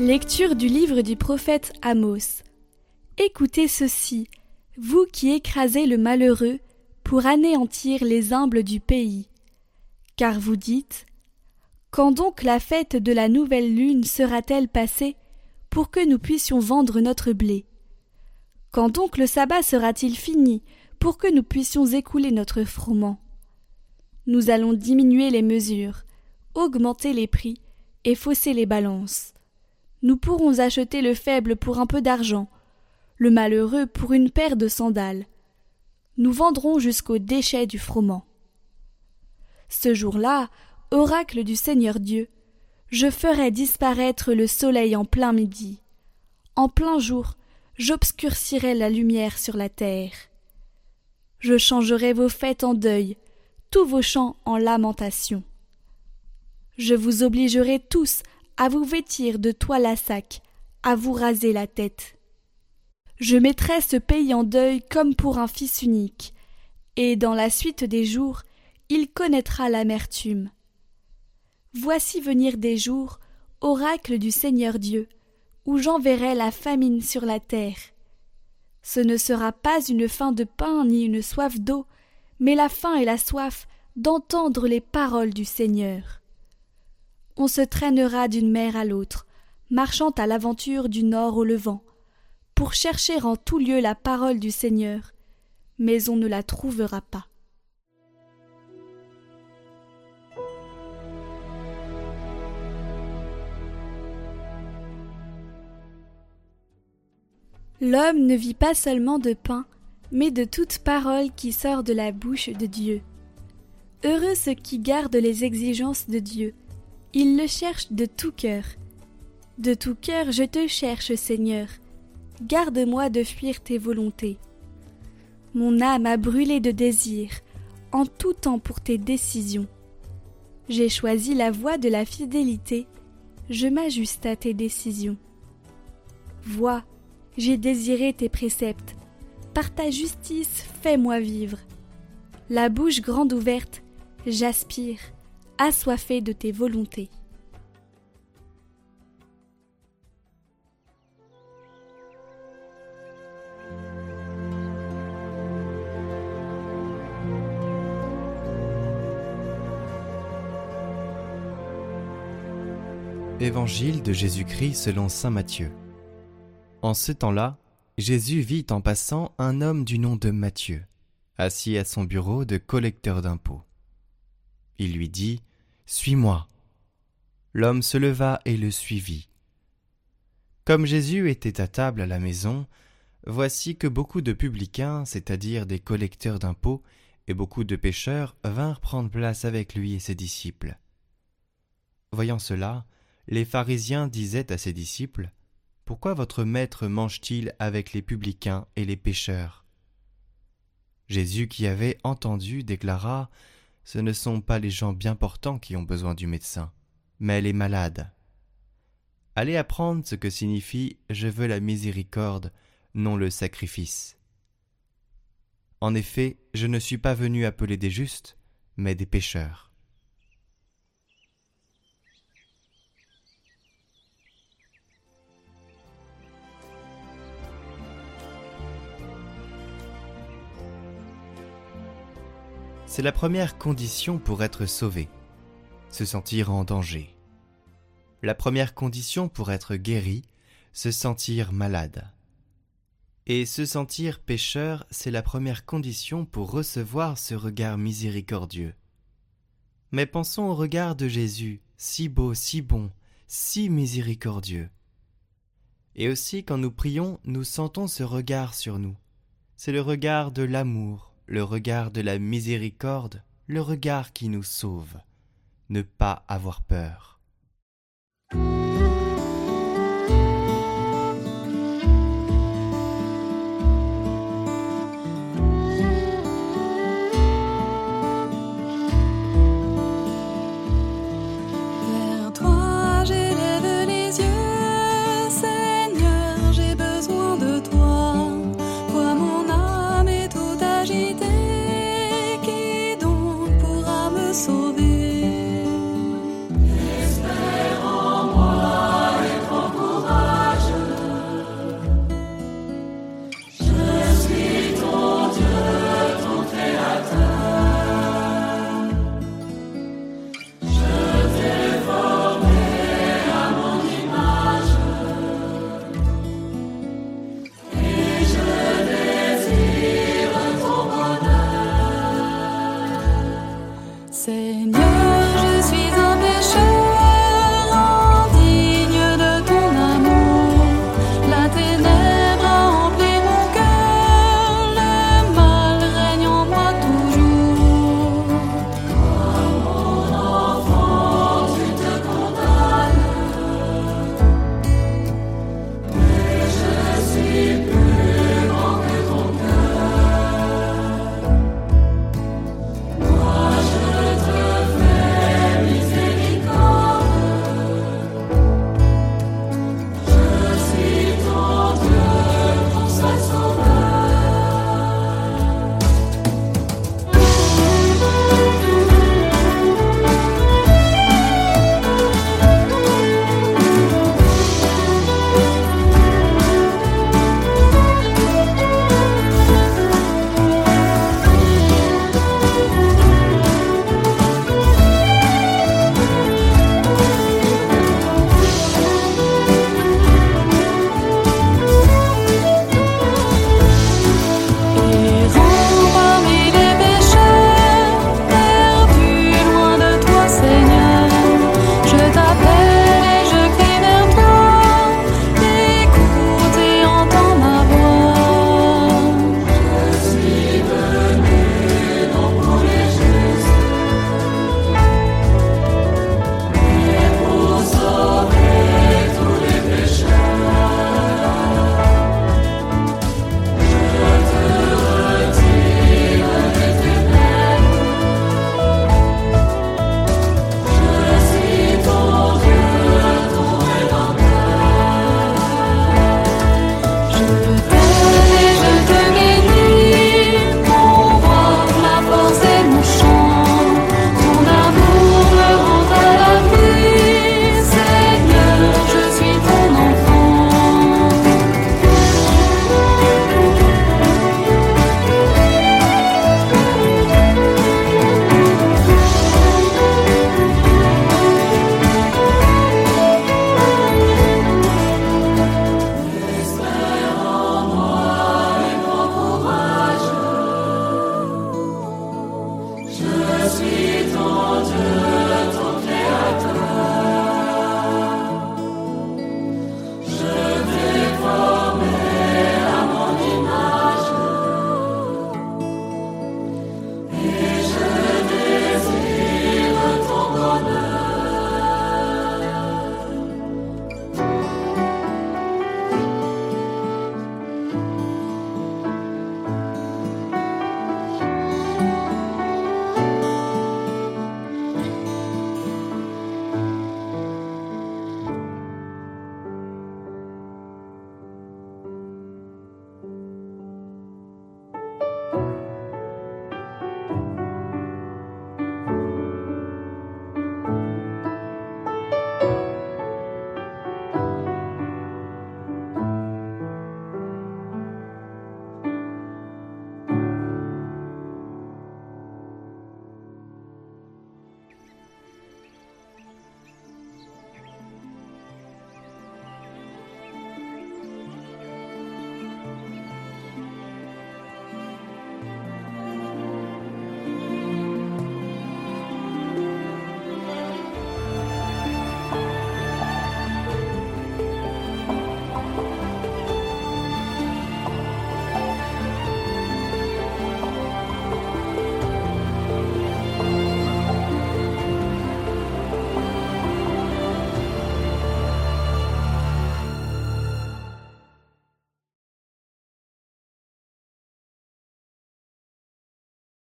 Lecture du livre du prophète Amos. Écoutez ceci, vous qui écrasez le malheureux pour anéantir les humbles du pays. Car vous dites Quand donc la fête de la nouvelle lune sera-t-elle passée pour que nous puissions vendre notre blé? Quand donc le sabbat sera-t-il fini pour que nous puissions écouler notre froment? Nous allons diminuer les mesures, augmenter les prix et fausser les balances nous pourrons acheter le faible pour un peu d'argent, le malheureux pour une paire de sandales. Nous vendrons jusqu'au déchet du froment. Ce jour-là, oracle du Seigneur Dieu, je ferai disparaître le soleil en plein midi. En plein jour, j'obscurcirai la lumière sur la terre. Je changerai vos fêtes en deuil, tous vos chants en lamentation. Je vous obligerai tous à vous vêtir de toile à sac, à vous raser la tête. Je mettrai ce pays en deuil comme pour un fils unique, et dans la suite des jours, il connaîtra l'amertume. Voici venir des jours, oracle du Seigneur Dieu, où j'enverrai la famine sur la terre. Ce ne sera pas une faim de pain ni une soif d'eau, mais la faim et la soif d'entendre les paroles du Seigneur on se traînera d'une mer à l'autre, marchant à l'aventure du nord au levant, pour chercher en tout lieu la parole du Seigneur, mais on ne la trouvera pas. L'homme ne vit pas seulement de pain, mais de toute parole qui sort de la bouche de Dieu. Heureux ceux qui gardent les exigences de Dieu, il le cherche de tout cœur. De tout cœur je te cherche, Seigneur. Garde-moi de fuir tes volontés. Mon âme a brûlé de désir, en tout temps pour tes décisions. J'ai choisi la voie de la fidélité, je m'ajuste à tes décisions. Vois, j'ai désiré tes préceptes, par ta justice fais-moi vivre. La bouche grande ouverte, j'aspire, assoiffé de tes volontés. Évangile de Jésus-Christ selon Saint Matthieu. En ce temps-là, Jésus vit en passant un homme du nom de Matthieu, assis à son bureau de collecteur d'impôts. Il lui dit suis-moi. L'homme se leva et le suivit. Comme Jésus était à table à la maison, voici que beaucoup de publicains, c'est-à-dire des collecteurs d'impôts, et beaucoup de pécheurs vinrent prendre place avec lui et ses disciples. Voyant cela, les pharisiens disaient à ses disciples Pourquoi votre maître mange-t-il avec les publicains et les pécheurs Jésus, qui avait entendu, déclara ce ne sont pas les gens bien portants qui ont besoin du médecin, mais les malades. Allez apprendre ce que signifie Je veux la miséricorde, non le sacrifice. En effet, je ne suis pas venu appeler des justes, mais des pécheurs. C'est la première condition pour être sauvé, se sentir en danger. La première condition pour être guéri, se sentir malade. Et se sentir pécheur, c'est la première condition pour recevoir ce regard miséricordieux. Mais pensons au regard de Jésus, si beau, si bon, si miséricordieux. Et aussi quand nous prions, nous sentons ce regard sur nous. C'est le regard de l'amour, le regard de la miséricorde, le regard qui nous sauve. Ne pas avoir peur.